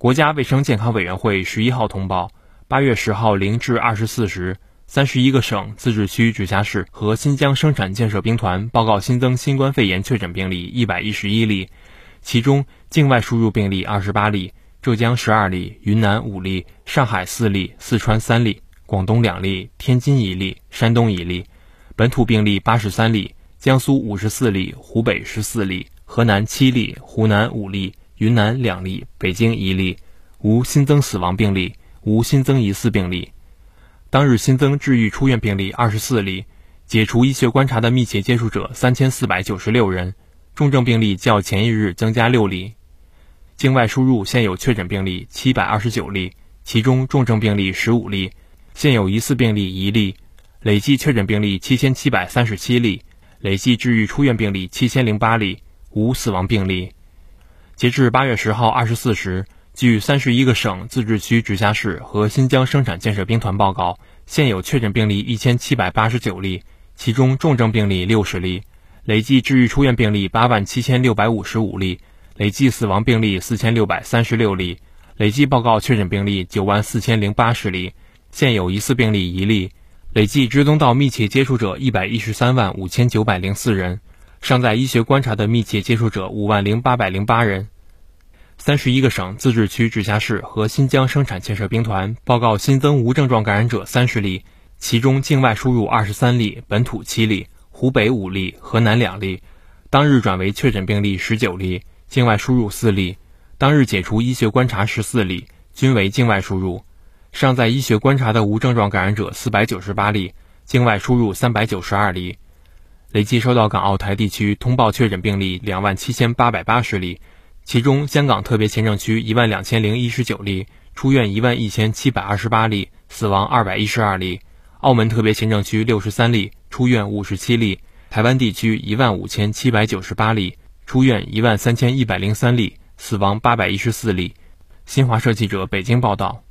国家卫生健康委员会十一号通报，八月十号零至二十四时，三十一个省、自治区、直辖市和新疆生产建设兵团报告新增新冠肺炎确诊病例一百一十一例，其中境外输入病例二十八例，浙江十二例，云南五例，上海四例，四川三例，广东两例，天津一例，山东一例。本土病例八十三例，江苏五十四例，湖北十四例，河南七例，湖南五例，云南两例，北京一例，无新增死亡病例，无新增疑似病例。当日新增治愈出院病例二十四例，解除医学观察的密切接触者三千四百九十六人，重症病例较前一日增加六例。境外输入现有确诊病例七百二十九例，其中重症病例十五例，现有疑似病例一例。累计确诊病例七千七百三十七例，累计治愈出院病例七千零八例，无死亡病例。截至八月十号二十四时，据三十一个省、自治区、直辖市和新疆生产建设兵团报告，现有确诊病例一千七百八十九例，其中重症病例六十例，累计治愈出院病例八万七千六百五十五例，累计死亡病例四千六百三十六例，累计报告确诊病例九万四千零八十例，现有疑似病例一例。累计追踪到密切接触者一百一十三万五千九百零四人，尚在医学观察的密切接触者五万零八百零八人。三十一个省、自治区、直辖市和新疆生产建设兵团报告新增无症状感染者三十例，其中境外输入二十三例，本土七例，湖北五例，河南两例。当日转为确诊病例十九例，境外输入四例。当日解除医学观察十四例，均为境外输入。尚在医学观察的无症状感染者四百九十八例，境外输入三百九十二例，累计收到港澳台地区通报确诊病例两万七千八百八十例，其中香港特别行政区一万两千零一十九例，出院一万一千七百二十八例，死亡二百一十二例；澳门特别行政区六十三例，出院五十七例；台湾地区一万五千七百九十八例，出院一万三千一百零三例，死亡八百一十四例。新华社记者北京报道。